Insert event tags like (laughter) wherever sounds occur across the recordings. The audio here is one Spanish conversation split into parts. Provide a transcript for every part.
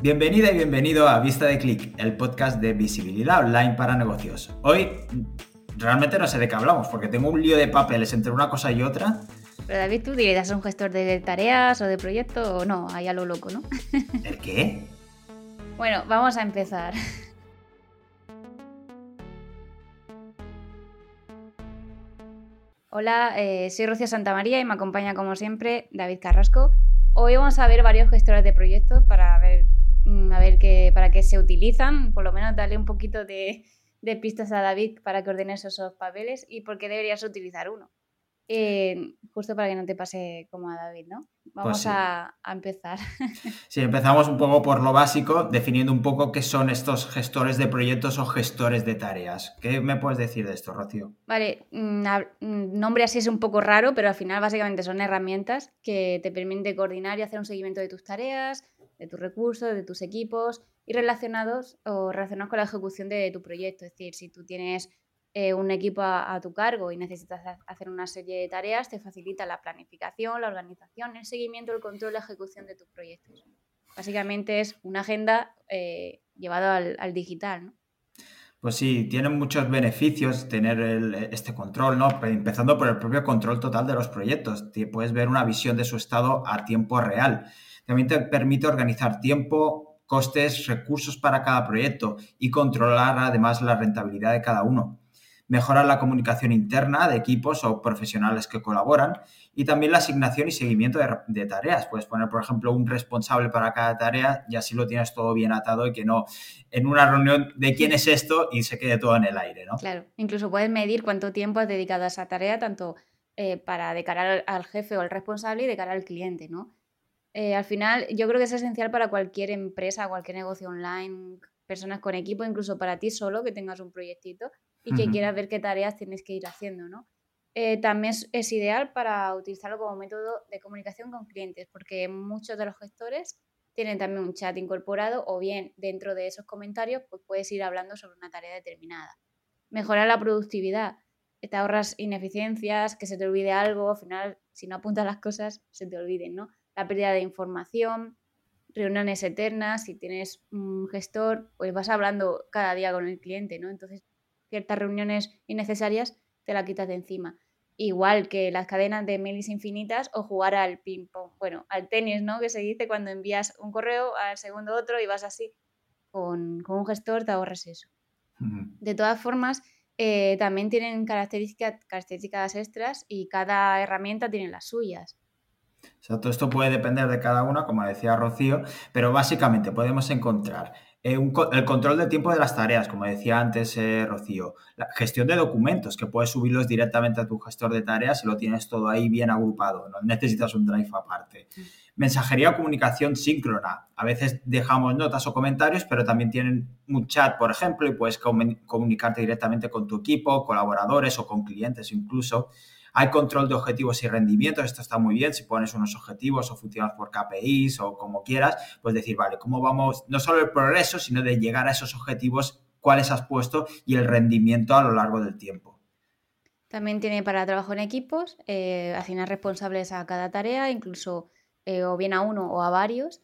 Bienvenida y bienvenido a Vista de Click, el podcast de visibilidad online para negocios. Hoy realmente no sé de qué hablamos, porque tengo un lío de papeles entre una cosa y otra. Pero David, tú dirías un gestor de tareas o de proyectos o no, ahí a lo loco, ¿no? (laughs) ¿El qué? Bueno, vamos a empezar. Hola, eh, soy Rocío Santamaría y me acompaña como siempre David Carrasco. Hoy vamos a ver varios gestores de proyectos para ver, a ver qué, para qué se utilizan, por lo menos darle un poquito de, de pistas a David para que ordene esos papeles y por qué deberías utilizar uno. Eh, justo para que no te pase como a David, ¿no? Vamos Pues a, a empezar. (laughs) Sí, empezamos un poco por lo básico, definiendo un poco qué son estos gestores de proyectos o gestores de tareas. ¿Qué me puedes decir de esto, Rocío? Vale, mm, mm, nombre así es un poco raro, pero al final básicamente son herramientas que te permiten coordinar y hacer un seguimiento de tus tareas, de tus recursos, de tus equipos y relacionados o relacionados con la ejecución de tu proyecto. Es decir, si tú tienes eh, un equipo a, tu cargo y necesitas ha- hacer una serie de tareas, te facilita la planificación, la organización, el seguimiento, el control, la ejecución de tus proyectos. Básicamente es una agenda eh, llevada al, al digital, ¿no? Pues sí, tienen muchos beneficios tener el- este control, ¿no? Pe- Empezando por el propio control total de los proyectos. Puedes ver una visión de su estado a tiempo real. También te permite organizar tiempo, costes, recursos para cada proyecto y controlar además la rentabilidad de cada uno. Mejorar la comunicación interna de equipos o profesionales que colaboran y también la asignación y seguimiento de, tareas. Puedes poner, por ejemplo, un responsable para cada tarea y así lo tienes todo bien atado y que no en una reunión de quién es esto y se quede todo en el aire, ¿no? Claro, incluso puedes medir cuánto tiempo has dedicado a esa tarea, tanto eh, para de cara al, al jefe o al responsable y de cara al cliente, ¿no? Eh, al final, yo creo que es esencial para cualquier empresa, cualquier negocio online, personas con equipo, incluso para ti solo que tengas un proyectito y que Ujú. quieras ver qué tareas tienes que ir haciendo, ¿no? Eh, también es, es ideal para utilizarlo como método de comunicación con clientes, porque muchos de los gestores tienen también un chat incorporado o bien dentro de esos comentarios pues puedes ir hablando sobre una tarea determinada mejorar la productividad. Te ahorras ineficiencias, que se te olvide algo, al final, si no apuntas las cosas, se te olviden, ¿no? La pérdida de información, reuniones eternas, si tienes un gestor, pues vas hablando cada día con el cliente, ¿no? Entonces, ciertas reuniones innecesarias te la quitas de encima. Igual que las cadenas de mails infinitas o jugar al ping-pong, bueno, al tenis, ¿no? Que se dice cuando envías un correo, al segundo otro y vas así. Con, con un gestor te ahorras eso. De todas formas, eh, también tienen características, características extras y cada herramienta tiene las suyas. O sea, todo esto puede depender de cada una, como decía Rocío, pero básicamente podemos encontrar eh, un el control del tiempo de las tareas, como decía antes eh, Rocío, la gestión de documentos, que puedes subirlos directamente a tu gestor de tareas y lo tienes todo ahí bien agrupado, no necesitas un drive aparte. Mensajería o comunicación síncrona. A veces dejamos notas o comentarios, pero también tienen un chat, por ejemplo, y puedes comu- comunicarte directamente con tu equipo, colaboradores o con clientes incluso. Hay control de objetivos y rendimientos, esto está muy bien, si pones unos objetivos o funcionas por KPIs o como quieras, pues decir, vale, ¿cómo vamos? No solo el progreso, sino de llegar a esos objetivos, cuáles has puesto y el rendimiento a lo largo del tiempo. También tiene para trabajo en equipos, eh, asignar responsables a cada tarea, incluso eh, o bien a uno o a varios.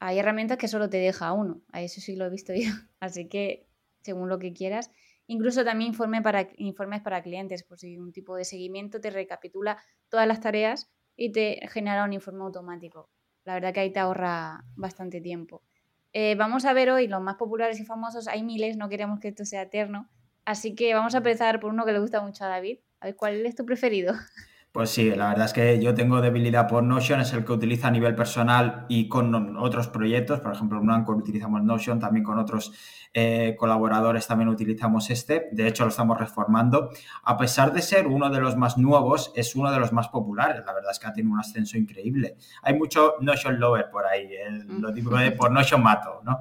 Hay herramientas que solo te deja a uno, a eso sí lo he visto yo, (laughs) así que según lo que quieras. Incluso también informe para, informes para clientes, por si un tipo de seguimiento te recapitula todas las tareas y te genera un informe automático. La verdad que ahí te ahorra bastante tiempo. Eh, vamos a ver hoy los más populares y famosos, hay miles, no queremos que esto sea eterno, así que vamos a empezar por uno que le gusta mucho a David. A ver, ¿cuál es tu preferido? (laughs) Pues sí, la verdad es que yo tengo debilidad por Notion, es el que utilizo a nivel personal y con otros proyectos, por ejemplo, en Anchor utilizamos Notion, también con otros eh, colaboradores también utilizamos este, de hecho lo estamos reformando. A pesar de ser uno de los más nuevos, es uno de los más populares, la verdad es que ha tenido un ascenso increíble. Hay mucho Notion Lover por ahí, eh, lo típico de por Notion mato, ¿no?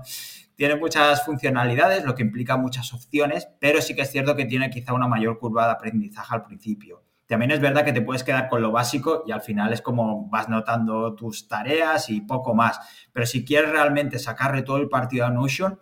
Tiene muchas funcionalidades, lo que implica muchas opciones, pero sí que es cierto que tiene quizá una mayor curva de aprendizaje al principio. También es verdad que te puedes quedar con lo básico y al final es como vas notando tus tareas y poco más. Pero si quieres realmente sacarle todo el partido a Notion,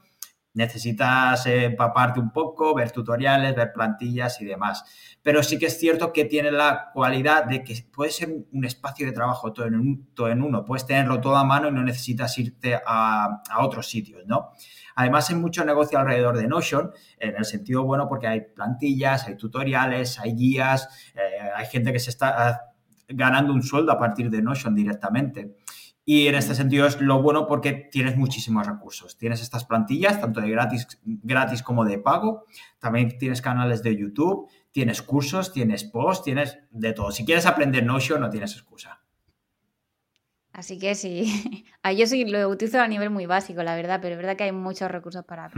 Necesitas empaparte un poco, ver tutoriales, ver plantillas y demás. Pero sí que es cierto que tiene la cualidad de que puede ser un espacio de trabajo todo en, todo en uno. Puedes tenerlo todo a mano y no necesitas irte a, a otros sitios, ¿no? Además, hay mucho negocio alrededor de Notion, en el sentido bueno, porque hay plantillas, hay tutoriales, hay guías, eh, hay gente que se está ah, ganando un sueldo a partir de Notion directamente. Y en este sentido es lo bueno porque tienes muchísimos recursos. Tienes estas plantillas, tanto de gratis, gratis como de pago. También tienes canales de YouTube, tienes cursos, tienes posts, tienes de todo. Si quieres aprender Notion, no tienes excusa. Así que sí, (laughs) yo sí lo utilizo a nivel muy básico, la verdad, pero es verdad que hay muchos recursos para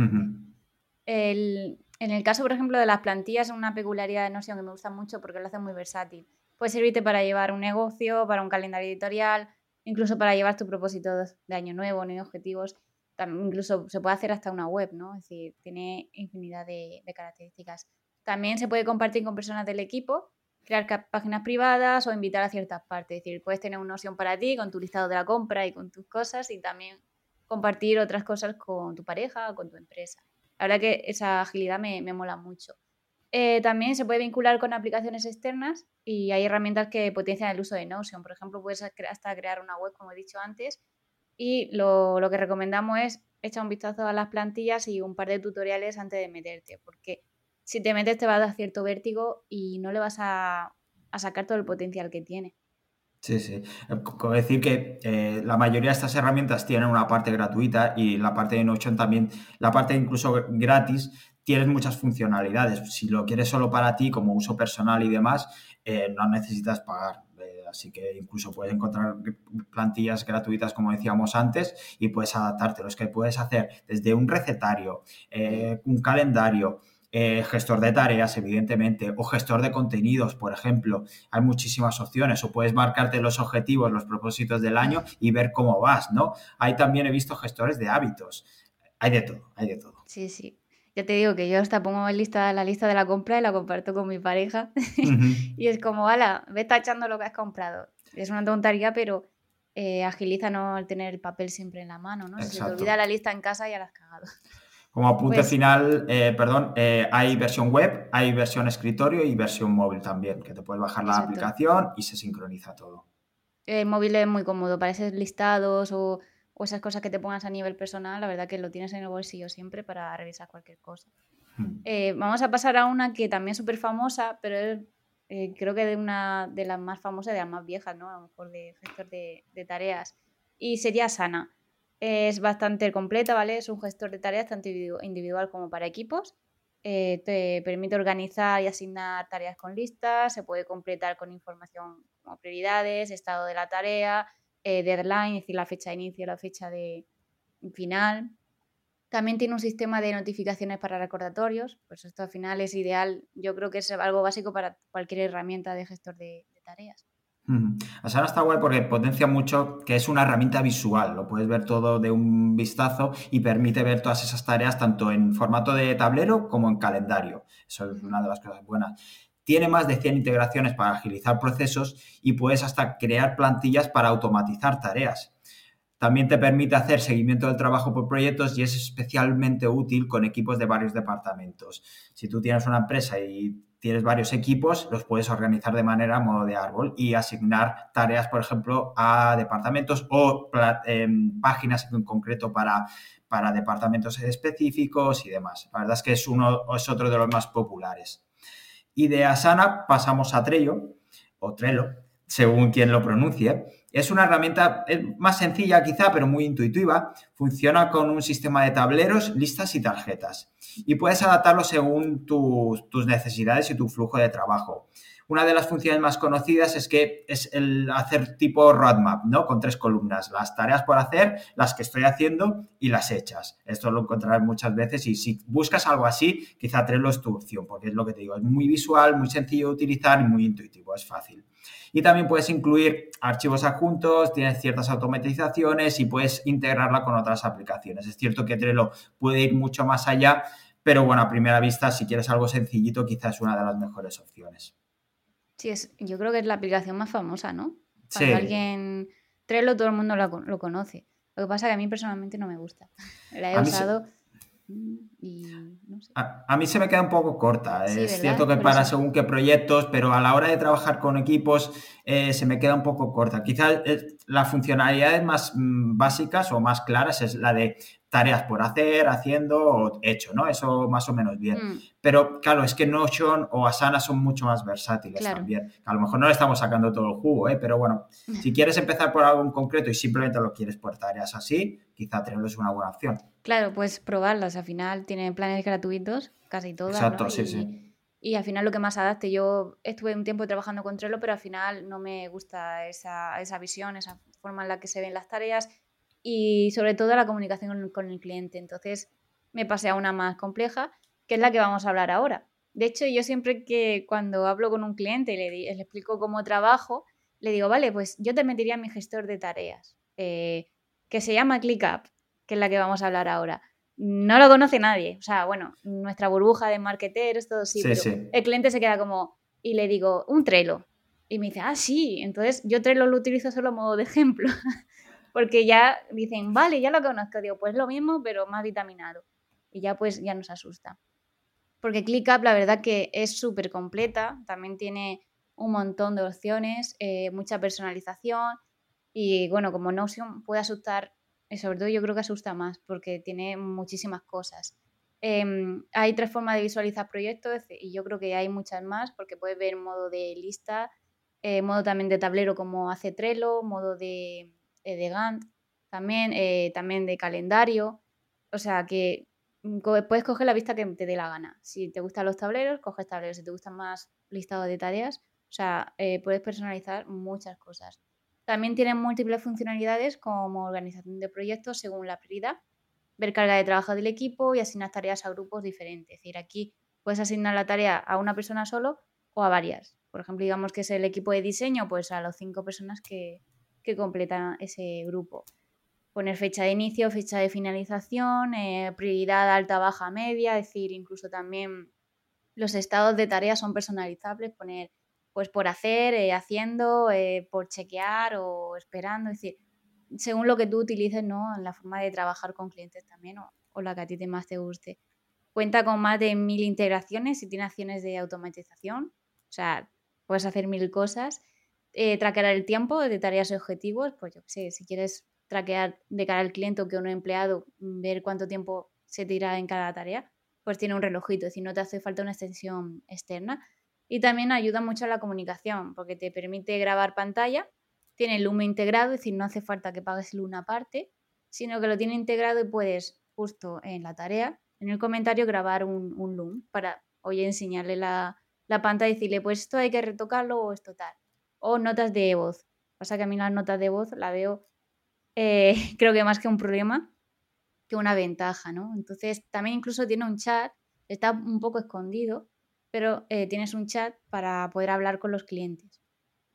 en el caso, por ejemplo, de las plantillas, una peculiaridad de Notion que me gusta mucho porque lo hace muy versátil. Puede servirte para llevar un negocio, para un calendario editorial, incluso para llevar tu propósito de año nuevo, ni objetivos. También, incluso se puede hacer hasta una web, ¿no? Es decir, tiene infinidad de características. También se puede compartir con personas del equipo crear páginas privadas o invitar a ciertas partes. Es decir, puedes tener una opción para ti con tu listado de la compra y con tus cosas y también compartir otras cosas con tu pareja o con tu empresa. La verdad que esa agilidad me, mola mucho. Eh, también se puede vincular con aplicaciones externas y hay herramientas que potencian el uso de Notion. Por ejemplo, puedes hasta crear una web, como he dicho antes, y lo, lo que recomendamos es echar un vistazo a las plantillas y un par de tutoriales antes de meterte, porque si te metes te va a dar cierto vértigo y no le vas a, sacar todo el potencial que tiene. Sí, sí. Como decir que eh, la mayoría de estas herramientas tienen una parte gratuita y la parte de Notion también, la parte incluso gratis, tienes muchas funcionalidades. Si lo quieres solo para ti, como uso personal y demás, eh, no necesitas pagar. Eh, así que incluso puedes encontrar plantillas gratuitas, como decíamos antes, y puedes adaptarte. Los que puedes hacer desde un recetario, un calendario, eh, gestor de tareas, evidentemente, o gestor de contenidos, por ejemplo. Hay muchísimas opciones, o puedes marcarte los objetivos, los propósitos del año y ver cómo vas, ¿no? Ahí también he visto gestores de hábitos. Hay de todo, hay de todo. Sí, sí. Ya te digo que yo hasta pongo en lista, la lista de la compra y la comparto con mi pareja. (laughs) y es como, ala, ve tachando lo que has comprado. Es una tontería, pero eh, agiliza no el tener el papel siempre en la mano, ¿no? Si te olvida la lista en casa, ya la has cagado. Como apunte pues final, eh, perdón, eh, hay versión web, hay versión escritorio y versión móvil también, que te puedes bajar la aplicación y se sincroniza todo. El móvil es muy cómodo para esos listados o, esas cosas que te pongas a nivel personal, la verdad que lo tienes en el bolsillo siempre para revisar cualquier cosa. Hmm. Eh, vamos a pasar a una que también es súper famosa, pero es, creo que de una de las más famosas, de las más viejas, ¿no? A lo mejor de gestor de, de tareas. Y sería Sana. Es bastante completa, ¿vale? Es un gestor de tareas tanto individual como para equipos. Eh, te permite organizar y asignar tareas con listas, se puede completar con información como prioridades, estado de la tarea, eh, deadline, es decir, la fecha de inicio, la fecha de final. También tiene un sistema de notificaciones para recordatorios, pues esto al final es ideal, yo creo que es algo básico para cualquier herramienta de gestor de tareas. Asana está guay porque potencia mucho que es una herramienta visual, lo puedes ver todo de un vistazo y permite ver todas esas tareas tanto en formato de tablero como en calendario. Eso es una de las cosas buenas. Tiene más de 100 integraciones para agilizar procesos y puedes hasta crear plantillas para automatizar tareas. También te permite hacer seguimiento del trabajo por proyectos y es especialmente útil con equipos de varios departamentos. Si tú tienes una empresa y tienes varios equipos, los puedes organizar de manera modo de árbol y asignar tareas, por ejemplo, a departamentos o em, páginas en concreto para, para departamentos específicos y demás. La verdad es que es, uno, es otro de los más populares. Y de Asana pasamos a Trello, o Trello, según quien lo pronuncie. Es una herramienta más sencilla quizá, pero muy intuitiva. Funciona con un sistema de tableros, listas y tarjetas. Y puedes adaptarlo según tus necesidades y tu flujo de trabajo. Una de las funciones más conocidas es que es el hacer tipo roadmap, ¿no? Con tres columnas, las tareas por hacer, las que estoy haciendo y las hechas. Esto lo encontrarás muchas veces y si buscas algo así, quizá Trello es tu opción, porque es lo que te digo, es muy visual, muy sencillo de utilizar y muy intuitivo, es fácil. Y también puedes incluir archivos adjuntos, tienes ciertas automatizaciones y puedes integrarla con otras aplicaciones. Es cierto que Trello puede ir mucho más allá, pero bueno, a primera vista, si quieres algo sencillito, quizás es una de las mejores opciones. Sí, es, yo creo que es la aplicación más famosa, ¿no? Para sí. alguien. Trello todo el mundo lo, conoce. Lo que pasa es que a mí personalmente no me gusta. (laughs) La he usado. mm, y no sé. A, mí se me queda un poco corta. Sí, es ¿verdad? cierto que Por para eso. según qué proyectos, pero a la hora de trabajar con equipos eh, se me queda un poco corta. Quizás eh, las funcionalidades más mm, básicas o más claras es la de tareas por hacer, haciendo o hecho, ¿no? Eso más o menos bien. Mm, Pero claro, es que Notion o Asana son mucho más versátiles Claro. también. A lo mejor no le estamos sacando todo el jugo, ¿eh? pero bueno, si quieres empezar por algo en concreto y simplemente lo quieres por tareas así, quizá Trello es una buena opción. Claro, pues probarlas. Al final tienen planes gratuitos, casi todas. Exacto, ¿no? sí, y, sí. y al final lo que más adapte. Yo estuve un tiempo trabajando con Trello, pero al final no me gusta esa, esa visión, esa forma en la que se ven las tareas y sobre todo la comunicación con, con el cliente. Entonces me pasé a una más compleja, que es la que vamos a hablar ahora. De hecho, yo siempre que cuando hablo con un cliente y le, explico cómo trabajo, le digo, vale, pues yo te metería en mi gestor de tareas, eh, que se llama ClickUp, que es la que vamos a hablar ahora. No lo conoce nadie. O sea, bueno, nuestra burbuja de marketeers, todo sí, Sí, pero sí. el cliente se queda como, y le digo, un Trello. Y me dice, ah, sí. Entonces yo Trello lo utilizo solo a modo de ejemplo. (laughs) Porque ya dicen, vale, ya lo conozco. Digo, pues lo mismo, pero más vitaminado. Y ya pues ya nos asusta. Porque ClickUp la verdad que es súper completa. También tiene un montón de opciones, eh, mucha personalización. Y bueno, como Notion puede asustar, y sobre todo yo creo que asusta más porque tiene muchísimas cosas. Em, hay tres formas de visualizar proyectos y yo creo que hay muchas más porque puedes ver modo de lista, eh, modo también de tablero como hace Trello, modo de, eh, de Gantt, también, eh, también de calendario. O sea que mm, puedes coger la vista que te dé la gana. Si te gustan los tableros, coges tableros. Si te gustan más listados de tareas, o sea, eh, puedes personalizar muchas cosas. También tienen múltiples funcionalidades como organización de proyectos según la prioridad, ver carga de trabajo del equipo y asignar tareas a grupos diferentes. Es decir, aquí puedes asignar la tarea a una persona solo o a varias. Por ejemplo, digamos que es el equipo de diseño, pues a las cinco personas que, que completan ese grupo. Poner fecha de inicio, fecha de finalización, eh, prioridad alta, baja, media, es decir, incluso también los estados de tareas son personalizables, poner pues por hacer, eh, haciendo, eh, por chequear o esperando, es decir, según lo que tú utilices, ¿no? En la forma de trabajar con clientes también o, o la que a ti te más te guste. Cuenta con más de mil integraciones y tiene acciones de automatización, o sea, puedes hacer mil cosas. Eh, traquear el tiempo de tareas y objetivos, pues yo sé, si quieres traquear de cara al cliente o que un empleado, mm, ver cuánto tiempo se tira en cada tarea, pues tiene un relojito, es decir, no te hace falta una extensión externa. Y también ayuda mucho a la comunicación, porque te permite grabar pantalla, tiene Loom integrado, es decir, no hace falta que pagues Loom aparte, sino que lo tiene integrado y puedes, justo en la tarea, en el comentario, grabar un, un Loom para, oye, enseñarle la, la pantalla y decirle, pues esto hay que retocarlo o esto tal. O notas de voz. Pasa que a mí las notas de voz la veo, eh, (laughs) creo que más que un problema, que una ventaja, ¿no? Entonces, también incluso tiene un chat, está un poco escondido, pero eh, tienes un chat para poder hablar con los clientes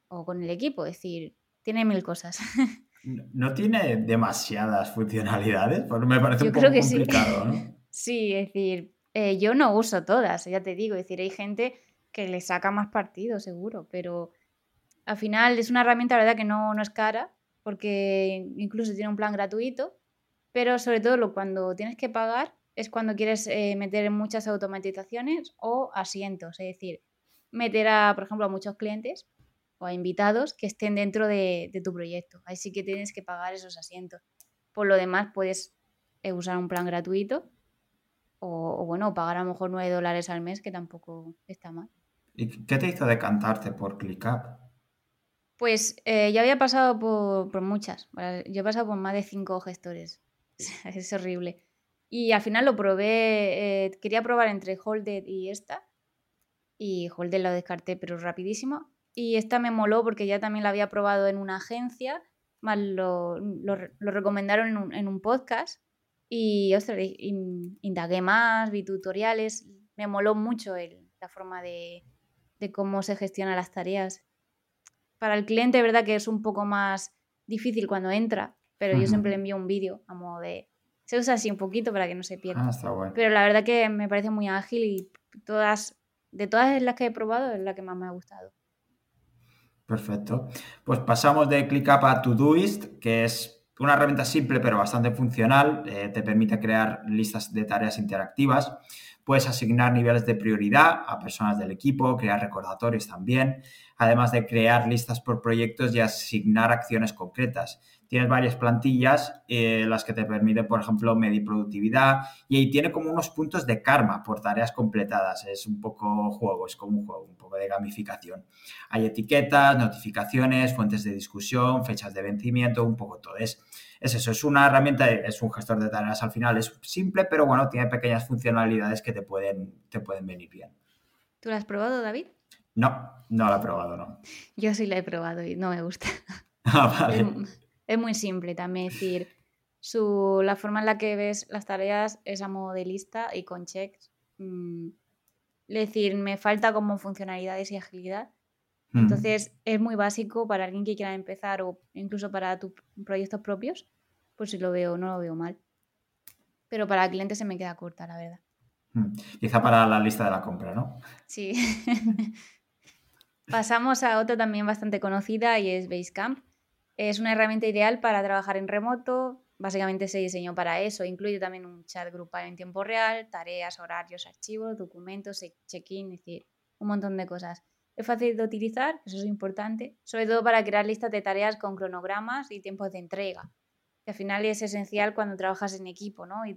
o con el equipo, es decir, tiene mil cosas. (laughs) No- tiene demasiadas funcionalidades, porque me parece Yo un poco creo que sí. complicado, ¿no? (laughs) sí, es decir, eh, yo no uso todas, ya te digo, es decir, hay gente que le saca más partido, seguro, pero al final es una herramienta, verdad, que no, no es cara, porque incluso tiene un plan gratuito, pero sobre todo cuando tienes que pagar es cuando quieres eh, meter muchas automatizaciones o asientos, es decir, meter a, por ejemplo, a muchos clientes o a invitados que estén dentro de, de tu proyecto. Ahí sí que tienes que pagar esos asientos. Por lo demás, puedes eh, usar un plan gratuito o, o, bueno, pagar a lo mejor 9 dólares al mes, que tampoco está mal. ¿Y qué te hizo decantarte por ClickUp? Pues eh, yo había pasado por, por muchas. Yo he pasado por más de cinco gestores. (laughs) es horrible. Y al final lo probé. eh, quería probar entre Holded y esta. Y Holded lo descarté, pero rapidísimo. Y esta me moló porque ya también la había probado en una agencia. Más lo, lo, lo recomendaron en un, en un, podcast. Y, ostras, in, indagué más, vi tutoriales. Me moló mucho el, la forma de, de cómo se gestionan las tareas para el cliente es verdad que es un poco más difícil cuando entra, pero uh -huh. yo siempre le envío un vídeo a modo de... Se usa así un poquito para que no se pierda. Ah, está bueno. Pero la verdad que me parece muy ágil y todas, de todas las que he probado es la que más me ha gustado. Perfecto. Pues pasamos de ClickUp a Todoist, que es una herramienta simple pero bastante funcional, eh, te permite crear listas de tareas interactivas. Puedes asignar niveles de prioridad a personas del equipo, crear recordatorios también, además de crear listas por proyectos y asignar acciones concretas tienes varias plantillas, eh, las que te permiten, por ejemplo, medir productividad y ahí tiene como unos puntos de karma por tareas completadas. Es un poco juego, es como un juego, un poco de gamificación. Hay etiquetas, notificaciones, fuentes de discusión, fechas de vencimiento, un poco todo. Es, es eso, es una herramienta, es un gestor de tareas al final, es simple, pero bueno, tiene pequeñas funcionalidades que te pueden, te pueden venir bien. ¿Tú lo has probado, David? No, no lo he probado, no. Yo sí lo he probado y no me gusta. (laughs) Ah, vale (laughs) es muy simple también. decir, su, la forma en la que ves las tareas es a modo de lista y con checks. Mm, es decir, me falta como funcionalidades y agilidad. Mm. Entonces es muy básico para alguien que quiera empezar o incluso para tus proyectos propios. Pues si lo veo, no lo veo mal. Pero para el cliente se me queda corta, la verdad. Mm. Quizá para la lista de la compra, ¿no? Sí. (laughs) Pasamos a otra también bastante conocida y es Basecamp. Es una herramienta ideal para trabajar en remoto. Básicamente se diseñó para eso. Incluye también un chat grupal en tiempo real, tareas, horarios, archivos, documentos, check-in, es decir, un montón de cosas. Es fácil de utilizar, eso es importante, sobre todo para crear listas de tareas con cronogramas y tiempos de entrega. Que al final es esencial cuando trabajas en equipo, ¿no? Y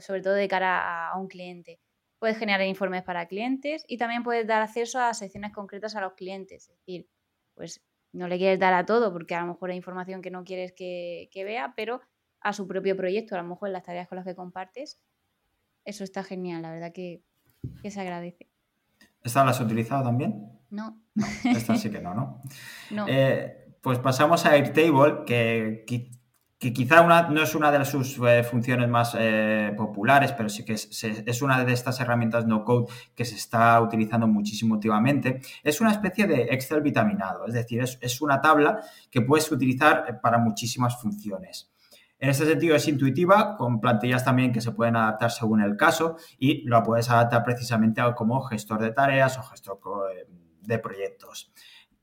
sobre todo de cara a, un cliente. Puedes generar informes para clientes y también puedes dar acceso a secciones concretas a los clientes. Es decir, pues no le quieres dar a todo porque a lo mejor hay información que no quieres que, vea, pero a su propio proyecto, a lo mejor en las tareas con las que compartes, eso está genial, la verdad que, se agradece. ¿Esta la has utilizado también? No. esta sí que no, ¿no? (laughs) no. Eh, pues pasamos a Airtable, que que quizá no es una de sus eh, funciones más eh, populares, pero sí que es, una de estas herramientas no code que se está utilizando muchísimo últimamente. Es una especie de Excel vitaminado, es decir, es, una tabla que puedes utilizar eh, para muchísimas funciones. En este sentido es intuitiva, con plantillas también que se pueden adaptar según el caso y lo puedes adaptar precisamente como gestor de tareas o gestor de proyectos.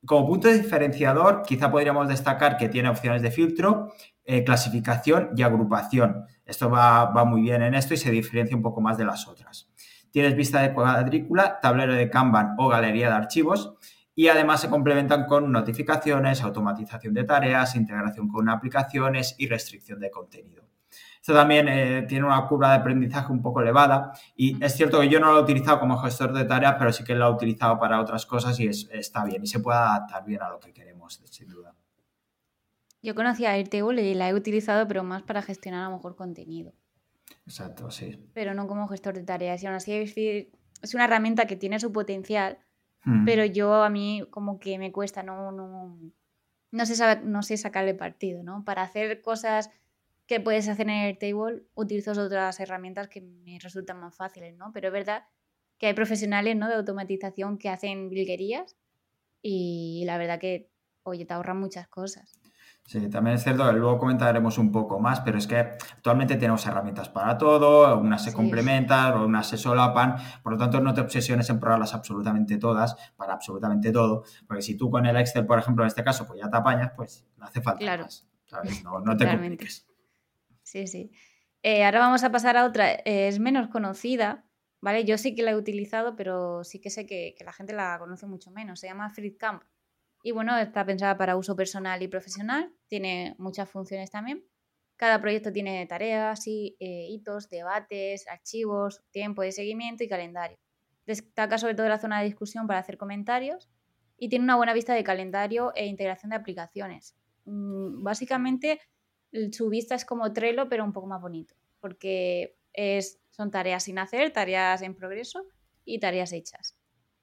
Como punto diferenciador, quizá podríamos destacar que tiene opciones de filtro eh, clasificación y agrupación. Esto va, muy bien en esto y se diferencia un poco más de las otras. Tienes vista de cuadrícula, tablero de Kanban o galería de archivos y además se complementan con notificaciones, automatización de tareas, integración con aplicaciones y restricción de contenido. Esto también eh, tiene una curva de aprendizaje un poco elevada y es cierto que yo no lo he utilizado como gestor de tareas, pero sí que lo he utilizado para otras cosas y está bien y se puede adaptar bien a lo que queremos, sin duda. Yo conocía Airtable y la he utilizado, pero más para gestionar a lo mejor contenido. Exacto, sí. Pero no como gestor de tareas. Y aún así es una herramienta que tiene su potencial, hmm. pero yo a mí como que me cuesta, no, no, no, sé, no sé sacarle partido, ¿no? Para hacer cosas que puedes hacer en Airtable, utilizo otras herramientas que me resultan más fáciles, ¿no? Pero es verdad que hay profesionales ¿no? de automatización que hacen bilguerías y la verdad que, oye, te ahorran muchas cosas. Sí, también es cierto que luego comentaremos un poco más, pero es que actualmente tenemos herramientas para todo, unas se complementan, unas se solapan, por lo tanto no te obsesiones en probarlas absolutamente todas, para absolutamente todo, porque si tú con el Excel, por ejemplo, en este caso, pues ya te apañas, pues no hace falta claro. más, ¿sabes? No, te compliques. Sí, sí. Eh, ahora vamos a pasar a otra, es menos conocida, ¿vale? Yo sí que la he utilizado, pero sí que sé que, que la gente la conoce mucho menos, se llama FreeCamp. Y bueno, está pensada para uso personal y profesional, tiene muchas funciones también. Cada proyecto tiene tareas y eh, hitos, debates, archivos, tiempo de seguimiento y calendario. Destaca sobre todo la zona de discusión para hacer comentarios y tiene una buena vista de calendario e integración de aplicaciones. Mm, básicamente, su vista es como Trello, pero un poco más bonito, porque es, son tareas sin hacer, tareas en progreso y tareas hechas.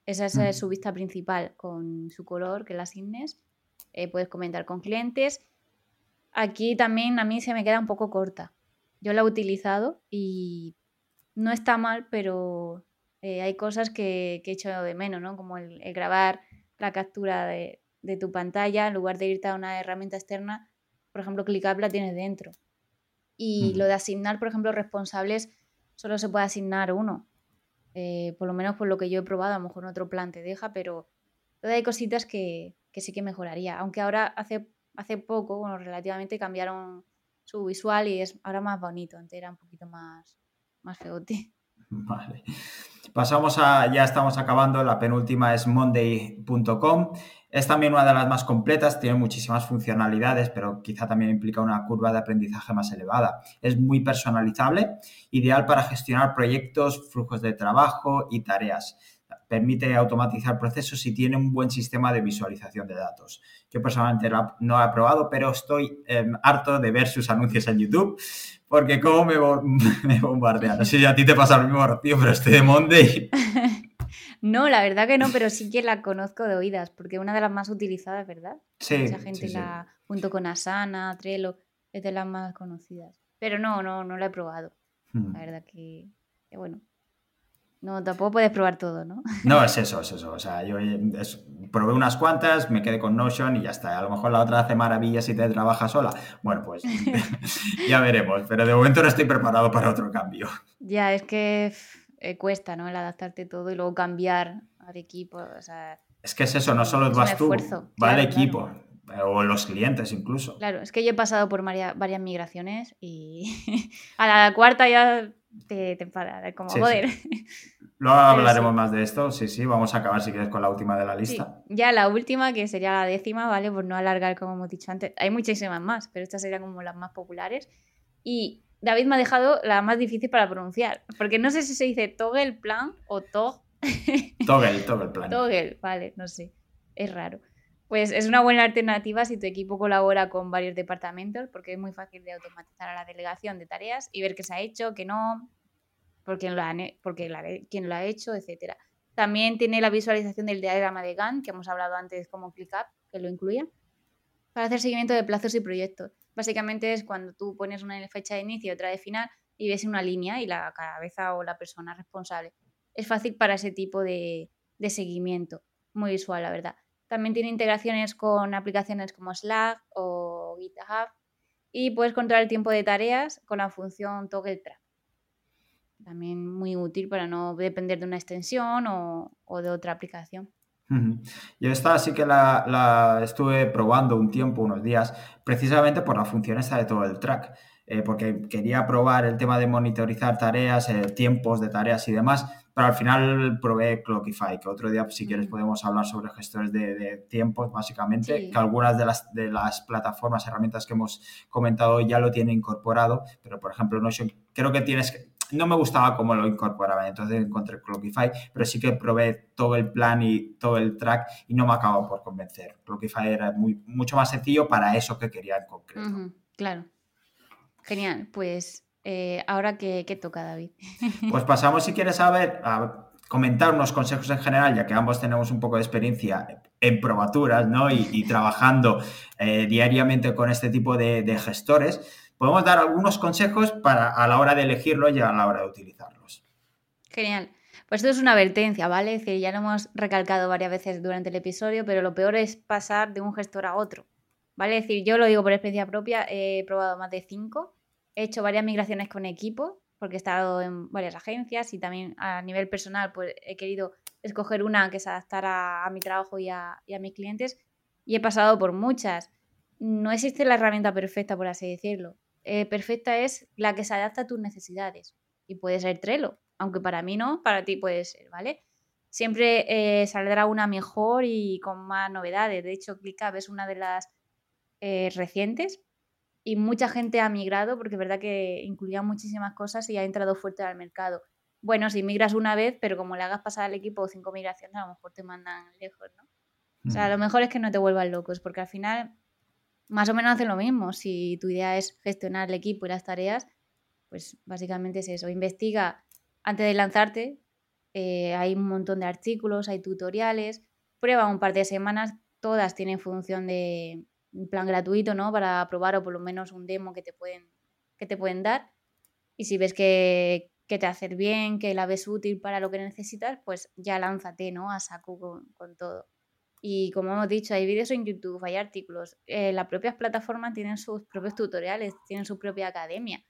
Esa es su vista principal con su color, que las signes. Eh, puedes comentar con clientes. Aquí también a mí se me queda un poco corta. Yo la he utilizado y no está mal, pero eh, hay cosas que, he hecho de menos, ¿no? Como el, grabar la captura de, tu pantalla en lugar de irte a una herramienta externa. Por ejemplo, ClickUp la tienes dentro. Y lo de asignar, por ejemplo, responsables, solo se puede asignar uno. Eh, por lo menos por lo que yo he probado, a lo mejor en otro plan te deja, pero hay cositas que, sí que mejoraría. Aunque ahora hace, hace poco, bueno, relativamente cambiaron su visual y es ahora más bonito, antes era un poquito más, más feote. (laughs) (laughs) Vale. Pasamos a, ya estamos acabando, la penúltima es monday.com. Es también una de las más completas, tiene muchísimas funcionalidades, pero quizá también implica una curva de aprendizaje más elevada. Es muy personalizable, ideal para gestionar proyectos, flujos de trabajo y tareas permite automatizar procesos y tiene un buen sistema de visualización de datos. Yo personalmente no he probado, pero estoy em, harto de ver sus anuncios en YouTube porque como me, (laughs) me bombardean. No sé si a ti te pasa lo mismo, Rocío, pero estoy de Monday. (laughs) no, la verdad que no, pero sí que la conozco de oídas, porque una de las más utilizadas, ¿verdad? Sí. Mucha gente la, junto con Asana, Trello, es de las más conocidas. Pero no, no, no la he probado. Hmm. La verdad que, que bueno, no, tampoco puedes probar todo, ¿no? No, es eso, es eso. O sea, yo probé unas cuantas, me quedé con Notion y ya está. A lo mejor la otra hace maravillas y te trabaja sola. Bueno, pues (laughs) (laughs) ya veremos. Pero de momento no estoy preparado para otro cambio. Ya, es que eh, cuesta, ¿no? El adaptarte todo y luego cambiar al equipo. O sea, es que es eso, no solo vas tú, va el equipo. O los clientes incluso. Claro, es que yo he pasado por varias, varias migraciones y (laughs) a la cuarta ya te, te enfada, como joder. (laughs) Luego hablaremos más de esto, sí, sí, vamos a acabar si quieres con la última de la lista. Ya la última, que sería la décima, ¿vale? Por no alargar como hemos dicho antes. Hay muchísimas más, pero estas serían como las más populares. Y David me ha dejado la más difícil para pronunciar, porque no sé si se dice toggle plan o tog. (laughs) Toggle, toggle plan. Toggle, vale, no sé, es raro. Pues es una buena alternativa si tu equipo colabora con varios departamentos, porque es muy fácil de automatizar a la delegación de tareas y ver qué se ha hecho, qué no, por quién lo, ha, porque quién lo ha hecho, etc. También tiene la visualización del diagrama de Gantt, que hemos hablado antes como ClickUp, que lo incluye, para hacer seguimiento de plazos y proyectos. Básicamente es cuando tú pones una fecha de inicio y otra de final y ves una línea y la cabeza o la persona responsable. Es fácil para ese tipo de, de seguimiento, muy visual, la verdad. También tiene integraciones con aplicaciones como Slack o GitHub y puedes controlar el tiempo de tareas con la función toggle track. También muy útil para no depender de una extensión o, de otra aplicación. Yo esta sí que la, estuve probando un tiempo, unos días, precisamente por la función esta de todo el track, eh, porque quería probar el tema de monitorizar tareas, eh, tiempos de tareas y demás, pero al final probé Clockify, que otro día, si quieres, podemos hablar sobre gestores de, tiempos, básicamente, que algunas de las, de las plataformas, herramientas que hemos comentado ya lo tienen incorporado, pero por ejemplo, Notion, creo que tienes que, no me gustaba cómo lo incorporaban, entonces encontré Clockify, pero sí que probé todo el plan y todo el track y no me acabo por convencer. Clockify era muy, mucho más sencillo para eso que quería en concreto. claro. Genial, pues eh, ahora que, toca, David. (laughs) Pues pasamos, si quieres saber, a comentar unos consejos en general, ya que ambos tenemos un poco de experiencia en probaturas ¿no? y, trabajando eh, diariamente con este tipo de, gestores, podemos dar algunos consejos para a la hora de elegirlo y a la hora de utilizarlos. Genial. Pues esto es una advertencia, ¿vale? Es decir, ya lo hemos recalcado varias veces durante el episodio, pero lo peor es pasar de un gestor a otro. ¿Vale? Es decir, yo lo digo por experiencia propia, he probado más de cinco He hecho varias migraciones con equipo, porque he estado en varias agencias y también a nivel personal pues he querido escoger una que se adaptara a mi trabajo y a, mis clientes y he pasado por muchas. No existe la herramienta perfecta, por así decirlo. Eh, perfecta es la que se adapta a tus necesidades y puede ser Trello, aunque para mí no, para ti puede ser, ¿vale? Siempre eh, saldrá una mejor y con más novedades. De hecho, ClickUp es una de las eh, recientes y mucha gente ha migrado porque es verdad que incluía muchísimas cosas y ha entrado fuerte al mercado. Bueno, si migras una vez, pero como le hagas pasar al equipo cinco migraciones, a lo mejor te mandan lejos, ¿no? O sea, lo mejor es que no te vuelvan locos, porque al final más o menos hacen lo mismo. Si tu idea es gestionar el equipo y las tareas, pues básicamente es eso. Investiga antes de lanzarte. Eh, hay un montón de artículos, hay tutoriales. Prueba un par de semanas. Todas tienen función de, un plan gratuito, ¿no? Para probar o por lo menos un demo que te pueden, que te pueden dar. Y si ves que, te hace bien, que la ves útil para lo que necesitas, pues ya lánzate, ¿no? A saco con, todo. Y como hemos dicho, hay vídeos en YouTube, hay artículos. Eh, las propias plataformas tienen sus propios tutoriales, tienen su propia academia.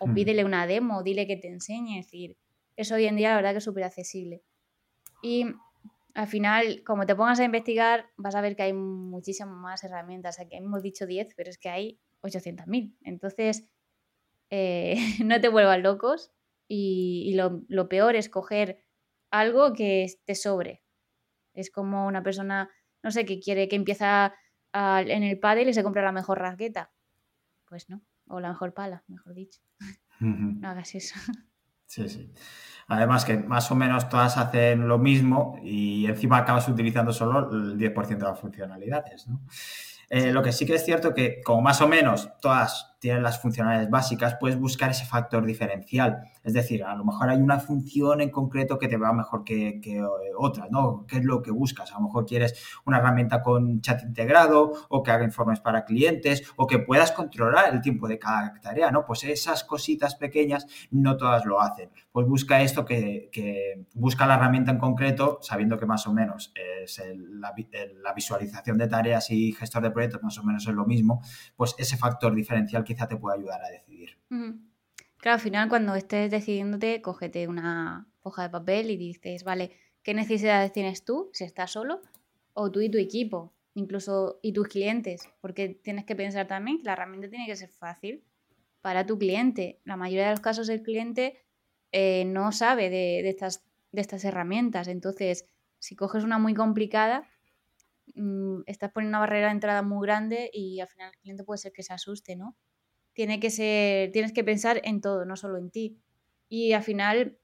O hmm. pídele una demo, dile que te enseñe. Es decir, eso hoy en día la verdad que es súper accesible. Y al final, como te pongas a investigar, vas a ver que hay muchísimas más herramientas. Aquí hemos dicho 10, pero es que hay 800.000. Entonces, eh, (laughs) no te vuelvas locos y, lo, peor es coger algo que te sobre. Es como una persona, no sé, que quiere que empieza en el pádel y se compra la mejor raqueta. Pues no, o la mejor pala, mejor dicho. (laughs) no hagas eso. Sí, sí. Además que más o menos todas hacen lo mismo y encima acabas utilizando solo el 10% de las funcionalidades, ¿no? Eh, lo que sí que es cierto que, como más o menos todas tienen las funcionalidades básicas, puedes buscar ese factor diferencial. Es decir, a lo mejor hay una función en concreto que te va mejor que, que, eh, otra, ¿no? ¿Qué es lo que buscas? A lo mejor quieres una herramienta con chat integrado o que haga informes para clientes o que puedas controlar el tiempo de cada tarea, ¿no? Pues esas cositas pequeñas no todas lo hacen. Pues busca esto que, busca la herramienta en concreto, sabiendo que más o menos es la, la visualización de tareas y gestor de proyectos más o menos es lo mismo, pues ese factor diferencial quizá te pueda ayudar a decidir. Claro, al final cuando estés decidiéndote, cógete una hoja de papel y dices, vale, ¿qué necesidades tienes tú si estás solo? O tú y tu equipo, incluso y tus clientes, porque tienes que pensar también que la herramienta tiene que ser fácil para tu cliente. La mayoría de los casos el cliente eh, no sabe de, estas, de estas herramientas, entonces si coges una muy complicada, mm, estás poniendo una barrera de entrada muy grande y al final el cliente puede ser que se asuste, ¿no? Tienes que pensar en todo, no solo en ti. Y al final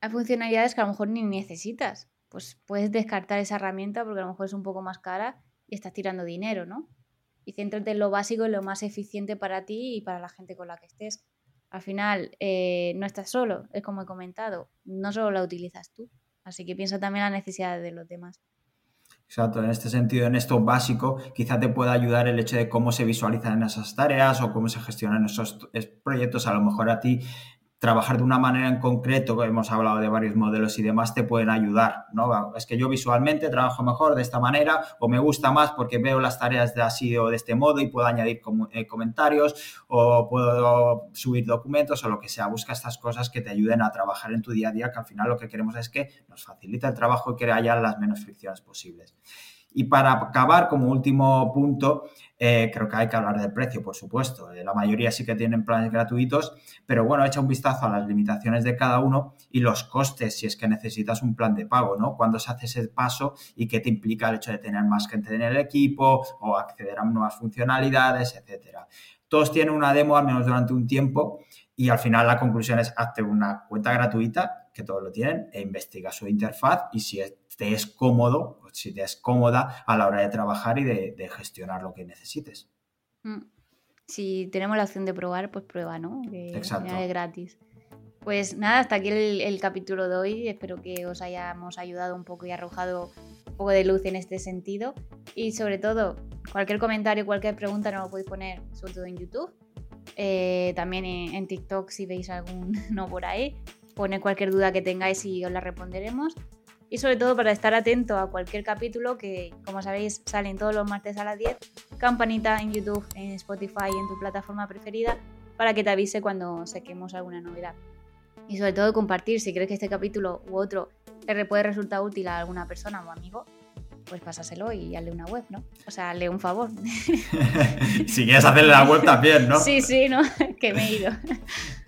hay funcionalidades que a lo mejor ni necesitas. Pues puedes descartar esa herramienta porque a lo mejor es un poco más cara y estás tirando dinero, ¿no? Y céntrate en lo básico y lo más eficiente para ti y para la gente con la que estés. Al final, eh, no estás solo, es como he comentado, no solo la utilizas tú. Así que piensa también en las necesidades de los demás. Exacto, en este sentido, en esto básico, quizá te pueda ayudar el hecho de cómo se visualizan esas tareas o cómo se gestionan esos proyectos. A lo mejor a ti trabajar de una manera en concreto, hemos hablado de varios modelos y demás, te pueden ayudar, ¿no? Es que yo visualmente trabajo mejor de esta manera o me gusta más porque veo las tareas de así o de este modo y puedo añadir eh, comentarios o puedo subir documentos o lo que sea. Busca estas cosas que te ayuden a trabajar en tu día a día, que al final lo que queremos es que nos facilite el trabajo y que haya las menos fricciones posibles. Y para acabar, como último punto, eh, creo que hay que hablar del precio, por supuesto. Eh, la mayoría sí que tienen planes gratuitos, pero bueno, echa un vistazo a las limitaciones de cada uno y los costes si es que necesitas un plan de pago, ¿no? Cuando se hace ese paso y qué te implica el hecho de tener más gente en el equipo o acceder a nuevas funcionalidades, etcétera. Todos tienen una demo al menos durante un tiempo y al final la conclusión es hazte una cuenta gratuita que todos lo tienen, e investiga su interfaz y si te es cómodo, si te es cómoda a la hora de trabajar y de, gestionar lo que necesites. Mm. Si tenemos la opción de probar, pues prueba, ¿no? Exacto. Es gratis. Pues nada, hasta aquí el, capítulo de hoy. Espero que os hayamos ayudado un poco y arrojado un poco de luz en este sentido. Y sobre todo, cualquier comentario, cualquier pregunta nos lo podéis poner, sobre todo en YouTube. Eh, también en, en, TikTok si veis algún (laughs) no por ahí poner cualquier duda que tengáis y os la responderemos. Y sobre todo para estar atento a cualquier capítulo que, como sabéis, salen todos los martes a las 10. Campanita en YouTube, en Spotify en tu plataforma preferida para que te avise cuando saquemos alguna novedad. Y sobre todo compartir si crees que este capítulo u otro le puede resultar útil a alguna persona o amigo, pues pásaselo y hazle una web, ¿no? O sea, hazle un favor. (laughs) si quieres hacerle la web también, ¿no? Sí, sí, ¿no? (laughs) que me he ido.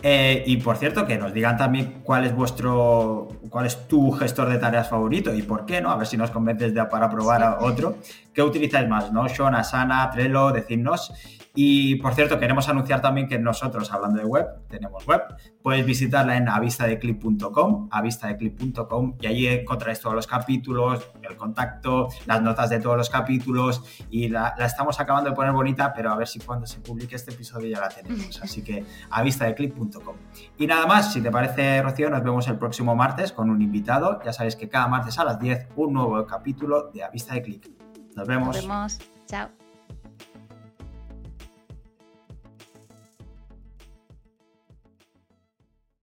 Eh, y por cierto, que nos digan también cuál es vuestro, cuál es tu gestor de tareas favorito y por qué, ¿no? A ver si nos convences de, para probar a otro. ¿Qué utilizáis más? ¿Notion, Asana, Trello? Decidnos. Y por cierto, queremos anunciar también que nosotros, hablando de web, tenemos web. Puedes visitarla en avistadeclip.com, avistadeclip.com, y allí encontraréis todos los capítulos, el contacto, las notas de todos los capítulos. Y la, estamos acabando de poner bonita, pero a ver si cuando se publique este episodio ya la tenemos. (laughs) Así que avistadeclip.com. Y nada más, si te parece, Rocío, nos vemos el próximo martes con un invitado. Ya sabéis que cada martes a las 10 un nuevo capítulo de Avista de Clip. Nos vemos. Nos vemos. Chao.